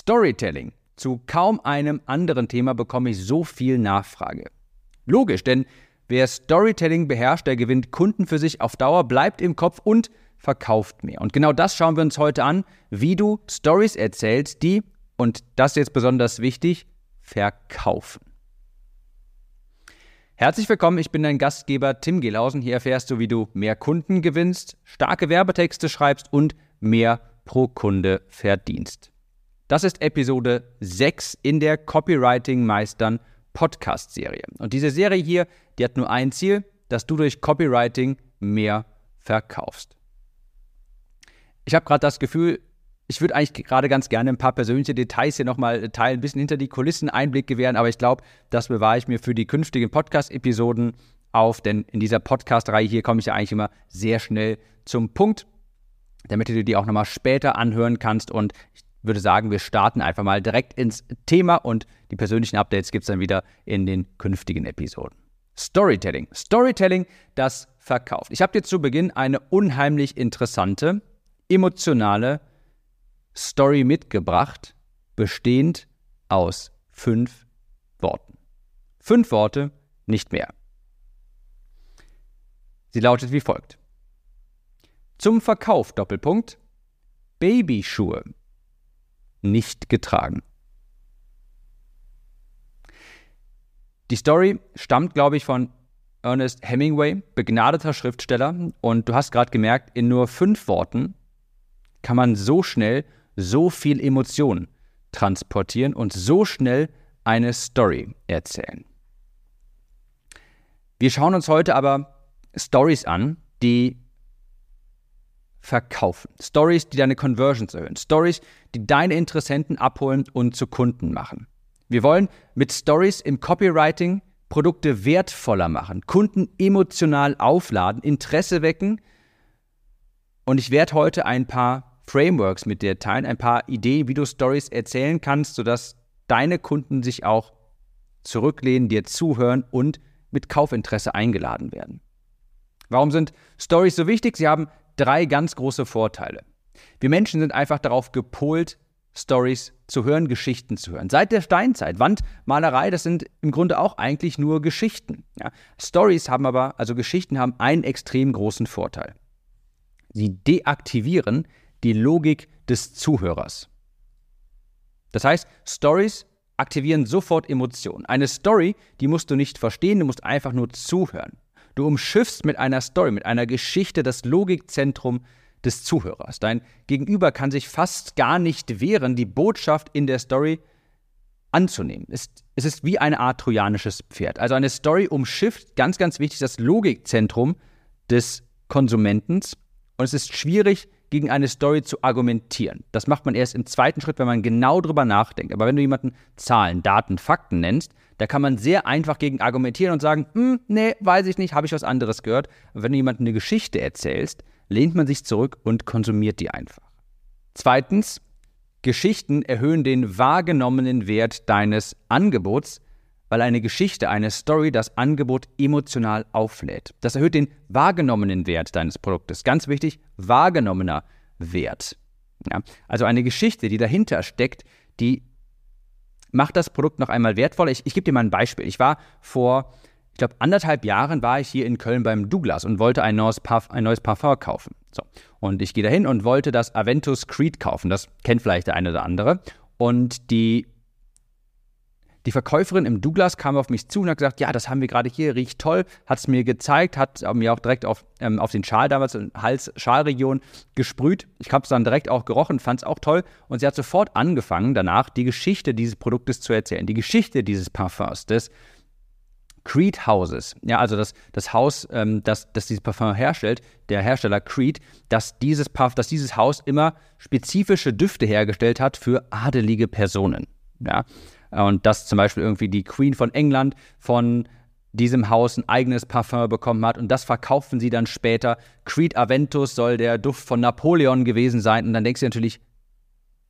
Storytelling. Zu kaum einem anderen Thema bekomme ich so viel Nachfrage. Logisch, denn wer Storytelling beherrscht, der gewinnt Kunden für sich auf Dauer, bleibt im Kopf und verkauft mehr. Und genau das schauen wir uns heute an, wie du Stories erzählst, die, und das jetzt besonders wichtig, verkaufen. Herzlich willkommen, ich bin dein Gastgeber Tim Gelausen. Hier erfährst du, wie du mehr Kunden gewinnst, starke Werbetexte schreibst und mehr pro Kunde verdienst. Das ist Episode 6 in der Copywriting Meistern Podcast Serie. Und diese Serie hier, die hat nur ein Ziel, dass du durch Copywriting mehr verkaufst. Ich habe gerade das Gefühl, ich würde eigentlich gerade ganz gerne ein paar persönliche Details hier nochmal teilen, ein bisschen hinter die Kulissen Einblick gewähren, aber ich glaube, das bewahre ich mir für die künftigen Podcast-Episoden auf, denn in dieser Podcast-Reihe hier komme ich ja eigentlich immer sehr schnell zum Punkt, damit du die auch nochmal später anhören kannst und ich würde sagen, wir starten einfach mal direkt ins Thema und die persönlichen Updates gibt es dann wieder in den künftigen Episoden. Storytelling. Storytelling, das verkauft. Ich habe dir zu Beginn eine unheimlich interessante, emotionale Story mitgebracht, bestehend aus fünf Worten. Fünf Worte, nicht mehr. Sie lautet wie folgt. Zum Verkauf Doppelpunkt Babyschuhe nicht getragen. Die Story stammt, glaube ich, von Ernest Hemingway, begnadeter Schriftsteller. Und du hast gerade gemerkt, in nur fünf Worten kann man so schnell so viel Emotion transportieren und so schnell eine Story erzählen. Wir schauen uns heute aber Stories an, die verkaufen. Stories, die deine Conversions erhöhen. Stories, die deine Interessenten abholen und zu Kunden machen. Wir wollen mit Stories im Copywriting Produkte wertvoller machen, Kunden emotional aufladen, Interesse wecken. Und ich werde heute ein paar Frameworks mit dir teilen, ein paar Ideen, wie du Stories erzählen kannst, sodass deine Kunden sich auch zurücklehnen, dir zuhören und mit Kaufinteresse eingeladen werden. Warum sind Stories so wichtig? Sie haben drei ganz große Vorteile. Wir Menschen sind einfach darauf gepolt, Stories zu hören, Geschichten zu hören. Seit der Steinzeit, Wandmalerei, das sind im Grunde auch eigentlich nur Geschichten. Ja. Stories haben aber, also Geschichten haben einen extrem großen Vorteil. Sie deaktivieren die Logik des Zuhörers. Das heißt, Stories aktivieren sofort Emotionen. Eine Story, die musst du nicht verstehen, du musst einfach nur zuhören. Du umschiffst mit einer Story, mit einer Geschichte das Logikzentrum des Zuhörers. Dein Gegenüber kann sich fast gar nicht wehren, die Botschaft in der Story anzunehmen. Es, es ist wie eine Art trojanisches Pferd. Also eine Story umschifft, ganz, ganz wichtig, das Logikzentrum des Konsumentens. Und es ist schwierig, gegen eine Story zu argumentieren. Das macht man erst im zweiten Schritt, wenn man genau drüber nachdenkt. Aber wenn du jemanden Zahlen, Daten, Fakten nennst, da kann man sehr einfach gegen argumentieren und sagen, hm, nee, weiß ich nicht, habe ich was anderes gehört. Aber wenn du jemandem eine Geschichte erzählst, lehnt man sich zurück und konsumiert die einfach. Zweitens, Geschichten erhöhen den wahrgenommenen Wert deines Angebots, weil eine Geschichte, eine Story das Angebot emotional auflädt. Das erhöht den wahrgenommenen Wert deines Produktes. Ganz wichtig, wahrgenommener Wert. Ja, also eine Geschichte, die dahinter steckt, die macht das Produkt noch einmal wertvoller. Ich, ich gebe dir mal ein Beispiel. Ich war vor, ich glaube, anderthalb Jahren war ich hier in Köln beim Douglas und wollte ein neues, Parf ein neues Parfum kaufen. So. Und ich gehe dahin und wollte das Aventus Creed kaufen. Das kennt vielleicht der eine oder andere. Und die die Verkäuferin im Douglas kam auf mich zu und hat gesagt, ja, das haben wir gerade hier, riecht toll, hat es mir gezeigt, hat mir auch direkt auf, ähm, auf den Schal damals, Hals-Schalregion gesprüht. Ich habe es dann direkt auch gerochen, fand es auch toll und sie hat sofort angefangen, danach die Geschichte dieses Produktes zu erzählen, die Geschichte dieses Parfums, des Creed Houses, ja, also das, das Haus, ähm, das, das dieses Parfum herstellt, der Hersteller Creed, dass dieses, Parf dass dieses Haus immer spezifische Düfte hergestellt hat für adelige Personen. Ja. Und dass zum Beispiel irgendwie die Queen von England von diesem Haus ein eigenes Parfum bekommen hat und das verkaufen sie dann später. Creed Aventus soll der Duft von Napoleon gewesen sein und dann denkst du natürlich,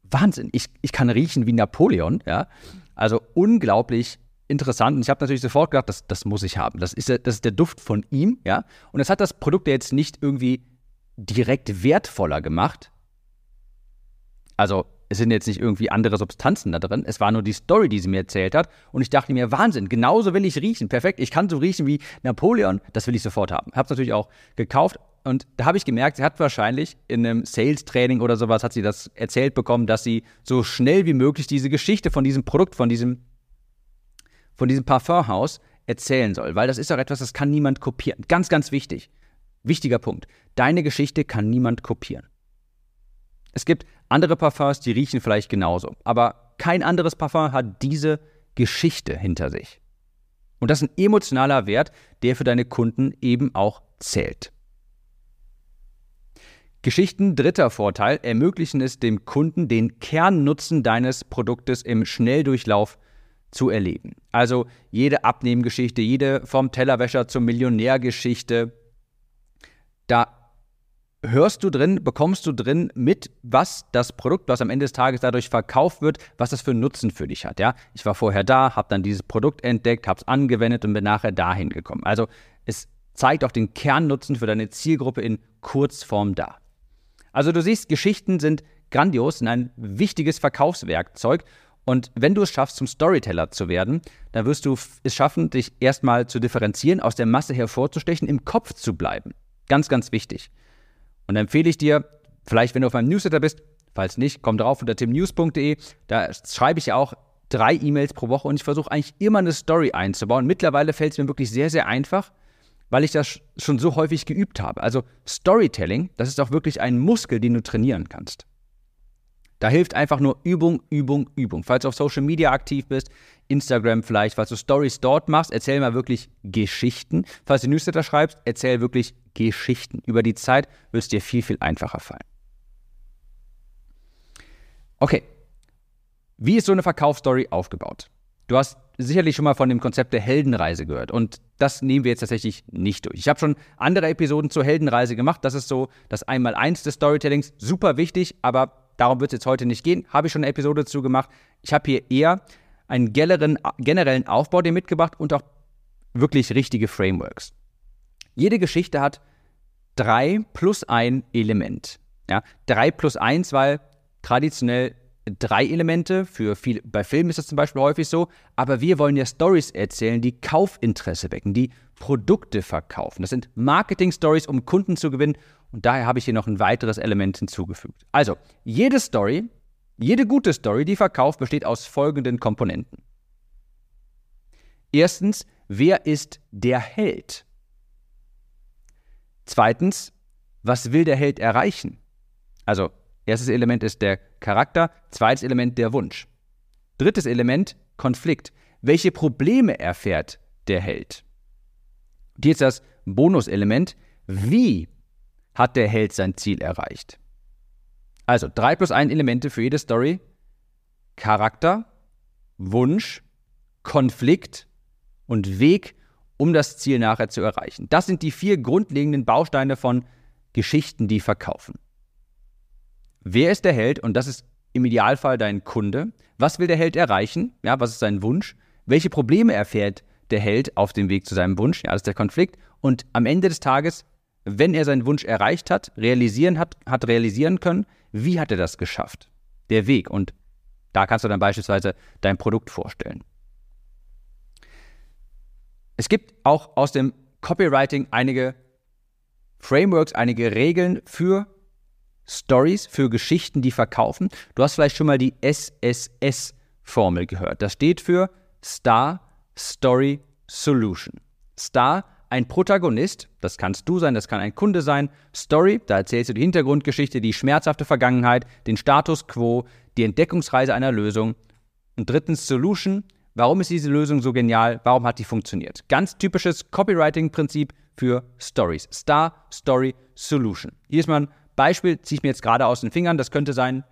Wahnsinn, ich, ich kann riechen wie Napoleon, ja. Also unglaublich interessant und ich habe natürlich sofort gedacht, das, das muss ich haben. Das ist, das ist der Duft von ihm, ja. Und das hat das Produkt ja jetzt nicht irgendwie direkt wertvoller gemacht. Also es sind jetzt nicht irgendwie andere Substanzen da drin. Es war nur die Story, die sie mir erzählt hat. Und ich dachte mir, Wahnsinn, genauso will ich riechen. Perfekt, ich kann so riechen wie Napoleon. Das will ich sofort haben. Hab's natürlich auch gekauft. Und da habe ich gemerkt, sie hat wahrscheinlich in einem Sales-Training oder sowas, hat sie das erzählt bekommen, dass sie so schnell wie möglich diese Geschichte von diesem Produkt, von diesem, von diesem Parfumhaus erzählen soll. Weil das ist auch etwas, das kann niemand kopieren. Ganz, ganz wichtig. Wichtiger Punkt. Deine Geschichte kann niemand kopieren. Es gibt andere Parfums, die riechen vielleicht genauso, aber kein anderes Parfum hat diese Geschichte hinter sich. Und das ist ein emotionaler Wert, der für deine Kunden eben auch zählt. Geschichten dritter Vorteil ermöglichen es dem Kunden, den Kernnutzen deines Produktes im Schnelldurchlauf zu erleben. Also jede Abnehmgeschichte, jede vom Tellerwäscher zum Millionärgeschichte, da hörst du drin, bekommst du drin mit, was das Produkt, was am Ende des Tages dadurch verkauft wird, was das für einen Nutzen für dich hat. Ja, ich war vorher da, habe dann dieses Produkt entdeckt, habe es angewendet und bin nachher dahin gekommen. Also es zeigt auch den Kernnutzen für deine Zielgruppe in Kurzform da. Also du siehst, Geschichten sind grandios, sind ein wichtiges Verkaufswerkzeug. Und wenn du es schaffst, zum Storyteller zu werden, dann wirst du es schaffen, dich erstmal zu differenzieren, aus der Masse hervorzustechen, im Kopf zu bleiben. Ganz, ganz wichtig. Und da empfehle ich dir, vielleicht wenn du auf meinem Newsletter bist, falls nicht, komm drauf unter timnews.de. Da schreibe ich auch drei E-Mails pro Woche und ich versuche eigentlich immer eine Story einzubauen. Mittlerweile fällt es mir wirklich sehr, sehr einfach, weil ich das schon so häufig geübt habe. Also Storytelling, das ist auch wirklich ein Muskel, den du trainieren kannst. Da hilft einfach nur Übung, Übung, Übung. Falls du auf Social Media aktiv bist, Instagram vielleicht, falls du Stories dort machst, erzähl mal wirklich Geschichten. Falls du Newsletter schreibst, erzähl wirklich Geschichten. Über die Zeit wird es dir viel, viel einfacher fallen. Okay. Wie ist so eine Verkaufsstory aufgebaut? Du hast sicherlich schon mal von dem Konzept der Heldenreise gehört und das nehmen wir jetzt tatsächlich nicht durch. Ich habe schon andere Episoden zur Heldenreise gemacht. Das ist so das Einmal-Eins des Storytellings. Super wichtig, aber darum wird es jetzt heute nicht gehen. Habe ich schon eine Episode dazu gemacht. Ich habe hier eher einen generellen Aufbau dir mitgebracht und auch wirklich richtige Frameworks. Jede Geschichte hat drei plus ein Element. Ja, drei plus eins, weil traditionell drei Elemente. Für viel, bei Filmen ist das zum Beispiel häufig so. Aber wir wollen ja Stories erzählen, die Kaufinteresse wecken, die Produkte verkaufen. Das sind Marketing-Stories, um Kunden zu gewinnen. Und daher habe ich hier noch ein weiteres Element hinzugefügt. Also, jede Story jede gute Story, die verkauft, besteht aus folgenden Komponenten. Erstens, wer ist der Held? Zweitens, was will der Held erreichen? Also, erstes Element ist der Charakter, zweites Element der Wunsch. Drittes Element, Konflikt. Welche Probleme erfährt der Held? Und jetzt das Bonuselement, wie hat der Held sein Ziel erreicht? Also 3 plus 1 Elemente für jede Story. Charakter, Wunsch, Konflikt und Weg, um das Ziel nachher zu erreichen. Das sind die vier grundlegenden Bausteine von Geschichten, die verkaufen. Wer ist der Held? Und das ist im Idealfall dein Kunde. Was will der Held erreichen? Ja, was ist sein Wunsch? Welche Probleme erfährt der Held auf dem Weg zu seinem Wunsch? Ja, das ist der Konflikt. Und am Ende des Tages, wenn er seinen Wunsch erreicht hat, realisieren hat, hat realisieren können, wie hat er das geschafft? Der Weg. Und da kannst du dann beispielsweise dein Produkt vorstellen. Es gibt auch aus dem Copywriting einige Frameworks, einige Regeln für Stories, für Geschichten, die verkaufen. Du hast vielleicht schon mal die SSS-Formel gehört. Das steht für Star Story Solution. Star ein Protagonist, das kannst du sein, das kann ein Kunde sein. Story, da erzählst du die Hintergrundgeschichte, die schmerzhafte Vergangenheit, den Status quo, die Entdeckungsreise einer Lösung. Und drittens Solution, warum ist diese Lösung so genial, warum hat die funktioniert? Ganz typisches Copywriting-Prinzip für Stories. Star, Story, Solution. Hier ist mal ein Beispiel, ziehe ich mir jetzt gerade aus den Fingern, das könnte sein,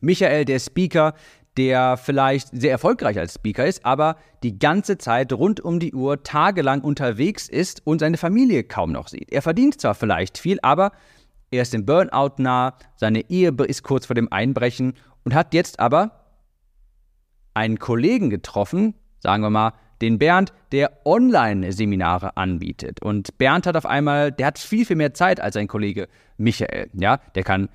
Michael, der Speaker, der vielleicht sehr erfolgreich als Speaker ist, aber die ganze Zeit rund um die Uhr tagelang unterwegs ist und seine Familie kaum noch sieht. Er verdient zwar vielleicht viel, aber er ist im Burnout nah, seine Ehe ist kurz vor dem Einbrechen und hat jetzt aber einen Kollegen getroffen, sagen wir mal, den Bernd, der Online-Seminare anbietet. Und Bernd hat auf einmal, der hat viel, viel mehr Zeit als sein Kollege Michael. Ja, der kann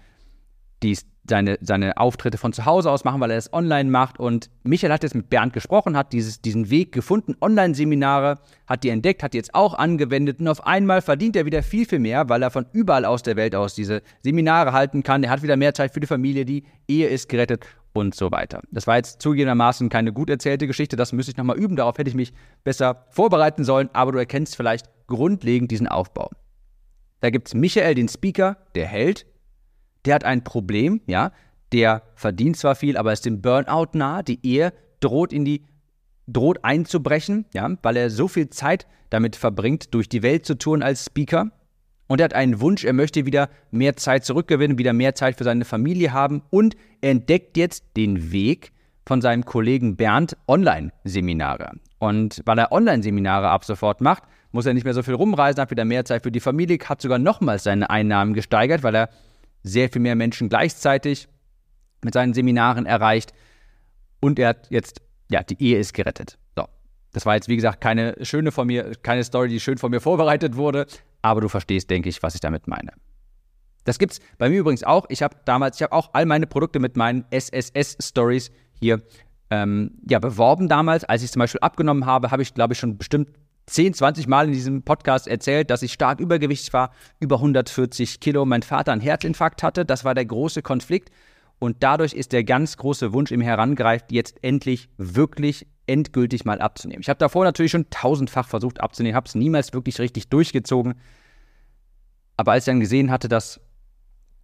die seine, seine Auftritte von zu Hause aus machen, weil er es online macht. Und Michael hat jetzt mit Bernd gesprochen, hat dieses, diesen Weg gefunden, Online-Seminare, hat die entdeckt, hat die jetzt auch angewendet und auf einmal verdient er wieder viel, viel mehr, weil er von überall aus der Welt aus diese Seminare halten kann. Er hat wieder mehr Zeit für die Familie, die Ehe ist gerettet und so weiter. Das war jetzt zugegebenermaßen keine gut erzählte Geschichte, das müsste ich nochmal üben, darauf hätte ich mich besser vorbereiten sollen, aber du erkennst vielleicht grundlegend diesen Aufbau. Da gibt es Michael, den Speaker, der Held, der hat ein Problem, ja, der verdient zwar viel, aber ist dem Burnout nah, die Ehe droht in die droht einzubrechen, ja, weil er so viel Zeit damit verbringt, durch die Welt zu touren als Speaker. Und er hat einen Wunsch, er möchte wieder mehr Zeit zurückgewinnen, wieder mehr Zeit für seine Familie haben und er entdeckt jetzt den Weg von seinem Kollegen Bernd Online-Seminare. Und weil er Online-Seminare ab sofort macht, muss er nicht mehr so viel rumreisen, hat wieder mehr Zeit für die Familie, hat sogar nochmals seine Einnahmen gesteigert, weil er sehr viel mehr Menschen gleichzeitig mit seinen Seminaren erreicht. Und er hat jetzt, ja, die Ehe ist gerettet. So. Das war jetzt, wie gesagt, keine schöne von mir, keine Story, die schön von mir vorbereitet wurde, aber du verstehst, denke ich, was ich damit meine. Das gibt's bei mir übrigens auch. Ich habe damals, ich habe auch all meine Produkte mit meinen SSS-Stories hier ähm, ja, beworben damals. Als ich zum Beispiel abgenommen habe, habe ich, glaube ich, schon bestimmt 10, 20 Mal in diesem Podcast erzählt, dass ich stark übergewichtig war, über 140 Kilo, mein Vater einen Herzinfarkt hatte. Das war der große Konflikt. Und dadurch ist der ganz große Wunsch im Herangreift, jetzt endlich wirklich endgültig mal abzunehmen. Ich habe davor natürlich schon tausendfach versucht abzunehmen, habe es niemals wirklich richtig durchgezogen. Aber als ich dann gesehen hatte, dass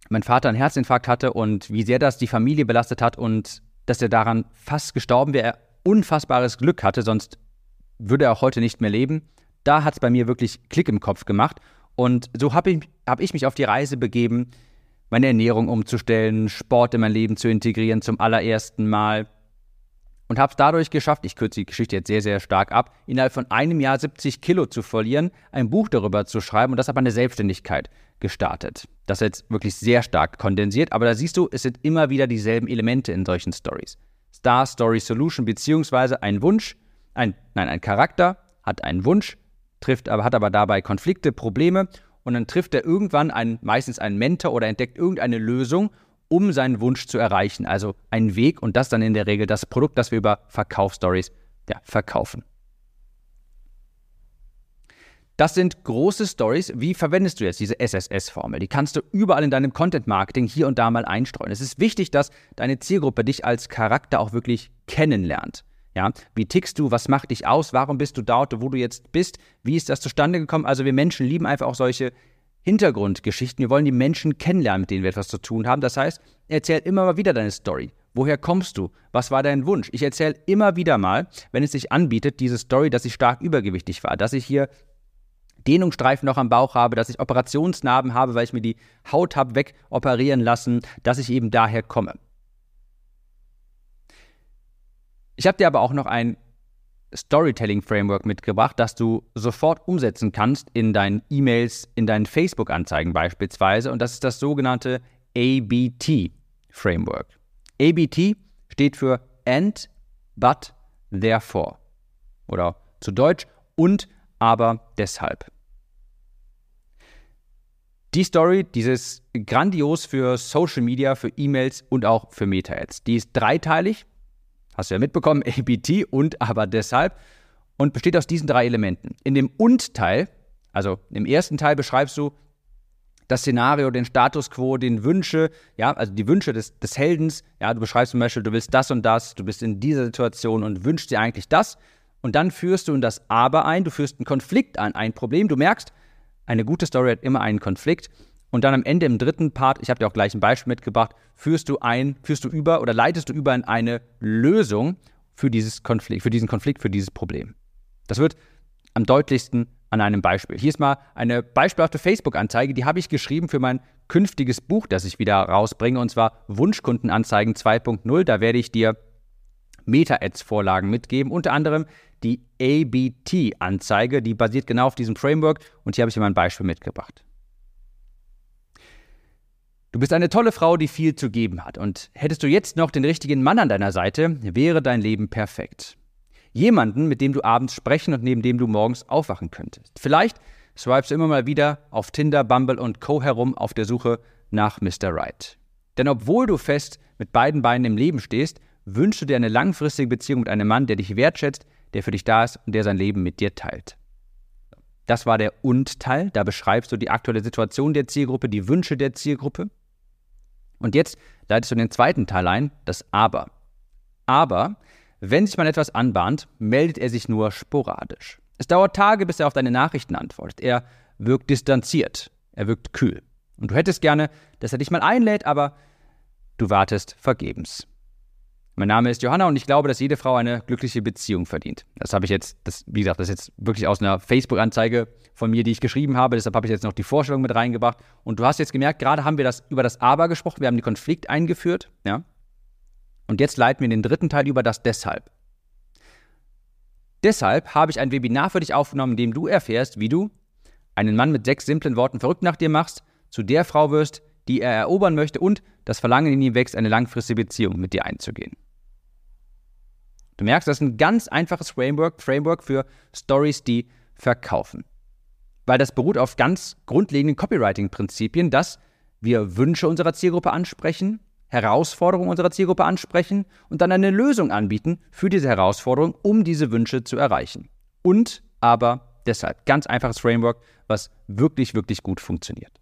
mein Vater einen Herzinfarkt hatte und wie sehr das die Familie belastet hat und dass er daran fast gestorben wäre, unfassbares Glück hatte, sonst würde er auch heute nicht mehr leben. Da hat es bei mir wirklich Klick im Kopf gemacht. Und so habe ich, hab ich mich auf die Reise begeben, meine Ernährung umzustellen, Sport in mein Leben zu integrieren zum allerersten Mal. Und habe es dadurch geschafft, ich kürze die Geschichte jetzt sehr, sehr stark ab, innerhalb von einem Jahr 70 Kilo zu verlieren, ein Buch darüber zu schreiben und das habe eine Selbstständigkeit gestartet. Das ist jetzt wirklich sehr stark kondensiert, aber da siehst du, es sind immer wieder dieselben Elemente in solchen Stories. Star Story Solution beziehungsweise ein Wunsch, ein, nein, ein Charakter hat einen Wunsch, trifft aber, hat aber dabei Konflikte, Probleme und dann trifft er irgendwann einen, meistens einen Mentor oder entdeckt irgendeine Lösung, um seinen Wunsch zu erreichen. Also einen Weg und das dann in der Regel das Produkt, das wir über Verkaufsstories ja, verkaufen. Das sind große Stories. Wie verwendest du jetzt diese SSS-Formel? Die kannst du überall in deinem Content-Marketing hier und da mal einstreuen. Es ist wichtig, dass deine Zielgruppe dich als Charakter auch wirklich kennenlernt. Ja, wie tickst du? Was macht dich aus? Warum bist du dort, wo du jetzt bist? Wie ist das zustande gekommen? Also wir Menschen lieben einfach auch solche Hintergrundgeschichten. Wir wollen die Menschen kennenlernen, mit denen wir etwas zu tun haben. Das heißt, erzähl immer mal wieder deine Story. Woher kommst du? Was war dein Wunsch? Ich erzähle immer wieder mal, wenn es sich anbietet, diese Story, dass ich stark übergewichtig war, dass ich hier Dehnungsstreifen noch am Bauch habe, dass ich Operationsnarben habe, weil ich mir die Haut habe wegoperieren lassen, dass ich eben daher komme. Ich habe dir aber auch noch ein Storytelling-Framework mitgebracht, das du sofort umsetzen kannst in deinen E-Mails, in deinen Facebook-Anzeigen beispielsweise. Und das ist das sogenannte ABT-Framework. ABT steht für And, But, Therefore. Oder zu Deutsch und, aber, deshalb. Die Story, dieses grandios für Social Media, für E-Mails und auch für Meta-Ads. Die ist dreiteilig hast du ja mitbekommen, ABT und aber deshalb und besteht aus diesen drei Elementen. In dem Und-Teil, also im ersten Teil beschreibst du das Szenario, den Status quo, den Wünsche, ja, also die Wünsche des, des Heldens, ja, du beschreibst zum Beispiel, du willst das und das, du bist in dieser Situation und wünschst dir eigentlich das. Und dann führst du in das Aber ein, du führst einen Konflikt an, ein Problem, du merkst, eine gute Story hat immer einen Konflikt und dann am Ende im dritten Part, ich habe dir auch gleich ein Beispiel mitgebracht, führst du ein, führst du über oder leitest du über in eine Lösung für dieses Konflikt, für diesen Konflikt, für dieses Problem. Das wird am deutlichsten an einem Beispiel. Hier ist mal eine beispielhafte Facebook-Anzeige, die habe ich geschrieben für mein künftiges Buch, das ich wieder rausbringe, und zwar Wunschkundenanzeigen 2.0. Da werde ich dir Meta-Ads-Vorlagen mitgeben, unter anderem die ABT-Anzeige, die basiert genau auf diesem Framework und hier habe ich dir mal ein Beispiel mitgebracht. Du bist eine tolle Frau, die viel zu geben hat. Und hättest du jetzt noch den richtigen Mann an deiner Seite, wäre dein Leben perfekt. Jemanden, mit dem du abends sprechen und neben dem du morgens aufwachen könntest. Vielleicht swipest du immer mal wieder auf Tinder, Bumble und Co. herum auf der Suche nach Mr. Right. Denn obwohl du fest mit beiden Beinen im Leben stehst, wünschst du dir eine langfristige Beziehung mit einem Mann, der dich wertschätzt, der für dich da ist und der sein Leben mit dir teilt. Das war der Und-Teil. Da beschreibst du die aktuelle Situation der Zielgruppe, die Wünsche der Zielgruppe. Und jetzt leitest du den zweiten Teil ein, das Aber. Aber, wenn sich mal etwas anbahnt, meldet er sich nur sporadisch. Es dauert Tage, bis er auf deine Nachrichten antwortet. Er wirkt distanziert. Er wirkt kühl. Und du hättest gerne, dass er dich mal einlädt, aber du wartest vergebens. Mein Name ist Johanna und ich glaube, dass jede Frau eine glückliche Beziehung verdient. Das habe ich jetzt, das, wie gesagt, das ist jetzt wirklich aus einer Facebook-Anzeige von mir, die ich geschrieben habe. Deshalb habe ich jetzt noch die Vorstellung mit reingebracht. Und du hast jetzt gemerkt, gerade haben wir das über das Aber gesprochen, wir haben den Konflikt eingeführt, ja. Und jetzt leiten wir den dritten Teil über das Deshalb. Deshalb habe ich ein Webinar für dich aufgenommen, in dem du erfährst, wie du einen Mann mit sechs simplen Worten verrückt nach dir machst, zu der Frau wirst, die er erobern möchte und das Verlangen in ihm wächst, eine langfristige Beziehung mit dir einzugehen. Du merkst, das ist ein ganz einfaches Framework, Framework für Stories, die verkaufen. Weil das beruht auf ganz grundlegenden Copywriting-Prinzipien, dass wir Wünsche unserer Zielgruppe ansprechen, Herausforderungen unserer Zielgruppe ansprechen und dann eine Lösung anbieten für diese Herausforderung, um diese Wünsche zu erreichen. Und aber deshalb ganz einfaches Framework, was wirklich, wirklich gut funktioniert.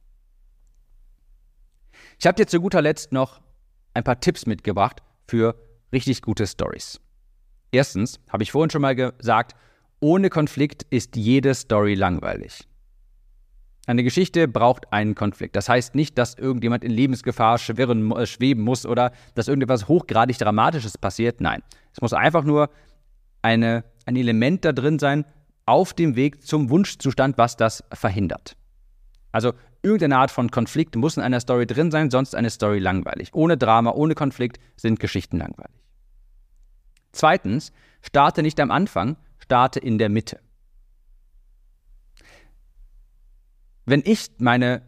Ich habe dir zu guter Letzt noch ein paar Tipps mitgebracht für richtig gute Stories. Erstens, habe ich vorhin schon mal gesagt, ohne Konflikt ist jede Story langweilig. Eine Geschichte braucht einen Konflikt. Das heißt nicht, dass irgendjemand in Lebensgefahr schwirren, äh, schweben muss oder dass irgendetwas hochgradig Dramatisches passiert. Nein, es muss einfach nur eine, ein Element da drin sein auf dem Weg zum Wunschzustand, was das verhindert. Also irgendeine Art von Konflikt muss in einer Story drin sein, sonst ist eine Story langweilig. Ohne Drama, ohne Konflikt sind Geschichten langweilig. Zweitens, starte nicht am Anfang, starte in der Mitte. Wenn ich meine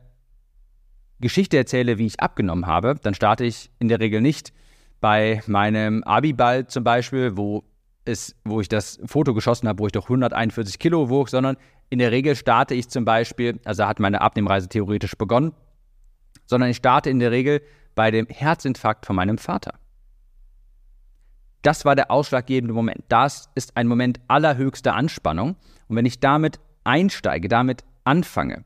Geschichte erzähle, wie ich abgenommen habe, dann starte ich in der Regel nicht bei meinem Abiball zum Beispiel, wo, es, wo ich das Foto geschossen habe, wo ich doch 141 Kilo wog, sondern in der Regel starte ich zum Beispiel, also hat meine Abnehmreise theoretisch begonnen, sondern ich starte in der Regel bei dem Herzinfarkt von meinem Vater. Das war der ausschlaggebende Moment. Das ist ein Moment allerhöchster Anspannung. Und wenn ich damit einsteige, damit anfange,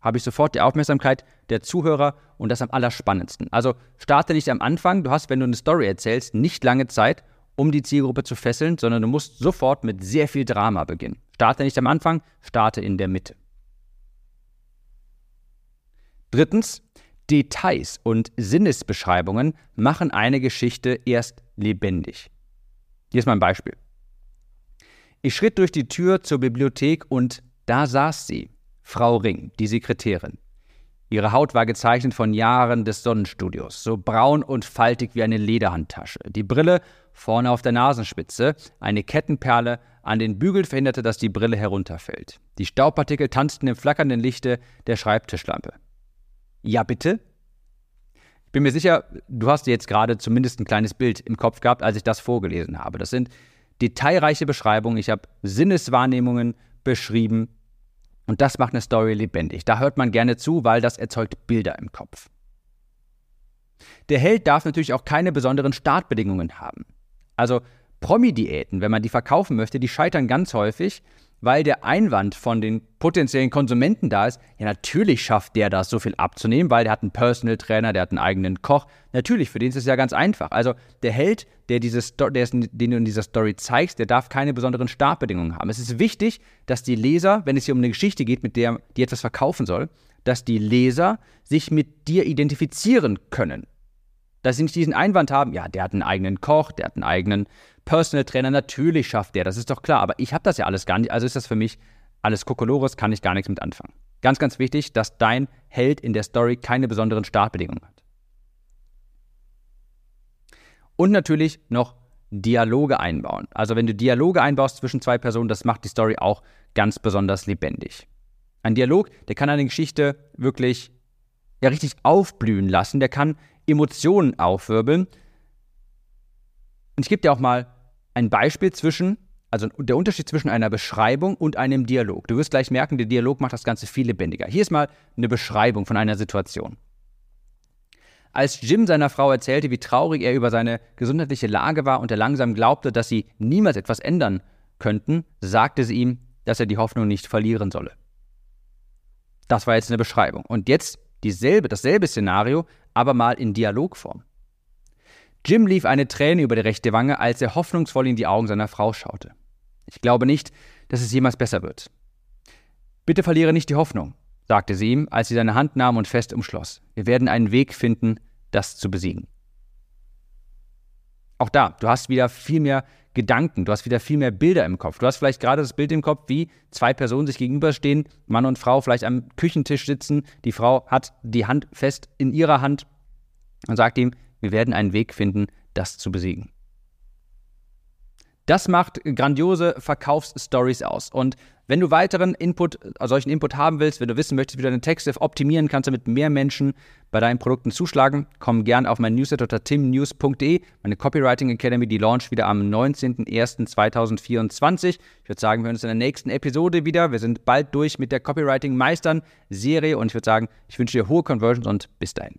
habe ich sofort die Aufmerksamkeit der Zuhörer und das am allerspannendsten. Also starte nicht am Anfang. Du hast, wenn du eine Story erzählst, nicht lange Zeit, um die Zielgruppe zu fesseln, sondern du musst sofort mit sehr viel Drama beginnen. Starte nicht am Anfang, starte in der Mitte. Drittens, Details und Sinnesbeschreibungen machen eine Geschichte erst lebendig. Hier ist mal ein Beispiel. Ich schritt durch die Tür zur Bibliothek und da saß sie, Frau Ring, die Sekretärin. Ihre Haut war gezeichnet von Jahren des Sonnenstudios, so braun und faltig wie eine Lederhandtasche. Die Brille vorne auf der Nasenspitze, eine Kettenperle an den Bügeln verhinderte, dass die Brille herunterfällt. Die Staubpartikel tanzten im flackernden Lichte der Schreibtischlampe. Ja, bitte? Bin mir sicher, du hast jetzt gerade zumindest ein kleines Bild im Kopf gehabt, als ich das vorgelesen habe. Das sind detailreiche Beschreibungen. Ich habe Sinneswahrnehmungen beschrieben. Und das macht eine Story lebendig. Da hört man gerne zu, weil das erzeugt Bilder im Kopf. Der Held darf natürlich auch keine besonderen Startbedingungen haben. Also Promi-Diäten, wenn man die verkaufen möchte, die scheitern ganz häufig, weil der Einwand von den potenziellen Konsumenten da ist, ja natürlich schafft der das, so viel abzunehmen, weil der hat einen Personal Trainer, der hat einen eigenen Koch. Natürlich, für den ist es ja ganz einfach. Also der Held, der diese der ist, den du in dieser Story zeigst, der darf keine besonderen Startbedingungen haben. Es ist wichtig, dass die Leser, wenn es hier um eine Geschichte geht, mit der die etwas verkaufen soll, dass die Leser sich mit dir identifizieren können. Dass sie nicht diesen Einwand haben, ja, der hat einen eigenen Koch, der hat einen eigenen Personal Trainer, natürlich schafft der, das ist doch klar, aber ich habe das ja alles gar nicht, also ist das für mich alles Kokolores, kann ich gar nichts mit anfangen. Ganz, ganz wichtig, dass dein Held in der Story keine besonderen Startbedingungen hat. Und natürlich noch Dialoge einbauen. Also wenn du Dialoge einbaust zwischen zwei Personen, das macht die Story auch ganz besonders lebendig. Ein Dialog, der kann eine Geschichte wirklich ja richtig aufblühen lassen, der kann Emotionen aufwirbeln. Und ich gebe dir auch mal ein Beispiel zwischen, also der Unterschied zwischen einer Beschreibung und einem Dialog. Du wirst gleich merken, der Dialog macht das Ganze viel lebendiger. Hier ist mal eine Beschreibung von einer Situation. Als Jim seiner Frau erzählte, wie traurig er über seine gesundheitliche Lage war und er langsam glaubte, dass sie niemals etwas ändern könnten, sagte sie ihm, dass er die Hoffnung nicht verlieren solle. Das war jetzt eine Beschreibung. Und jetzt dieselbe, dasselbe Szenario, aber mal in Dialogform. Jim lief eine Träne über die rechte Wange, als er hoffnungsvoll in die Augen seiner Frau schaute. Ich glaube nicht, dass es jemals besser wird. Bitte verliere nicht die Hoffnung, sagte sie ihm, als sie seine Hand nahm und fest umschloss. Wir werden einen Weg finden, das zu besiegen. Auch da, du hast wieder viel mehr Gedanken, du hast wieder viel mehr Bilder im Kopf. Du hast vielleicht gerade das Bild im Kopf, wie zwei Personen sich gegenüberstehen, Mann und Frau vielleicht am Küchentisch sitzen, die Frau hat die Hand fest in ihrer Hand und sagt ihm, wir werden einen Weg finden, das zu besiegen. Das macht grandiose Verkaufsstories aus. Und wenn du weiteren Input, äh, solchen Input haben willst, wenn du wissen möchtest, wie du deine Texte optimieren kannst, damit mehr Menschen bei deinen Produkten zuschlagen, komm gern auf mein Newsletter unter timnews.de. Meine Copywriting Academy, die launcht wieder am 19.01.2024. Ich würde sagen, wir hören uns in der nächsten Episode wieder. Wir sind bald durch mit der Copywriting Meistern Serie und ich würde sagen, ich wünsche dir hohe Conversions und bis dahin.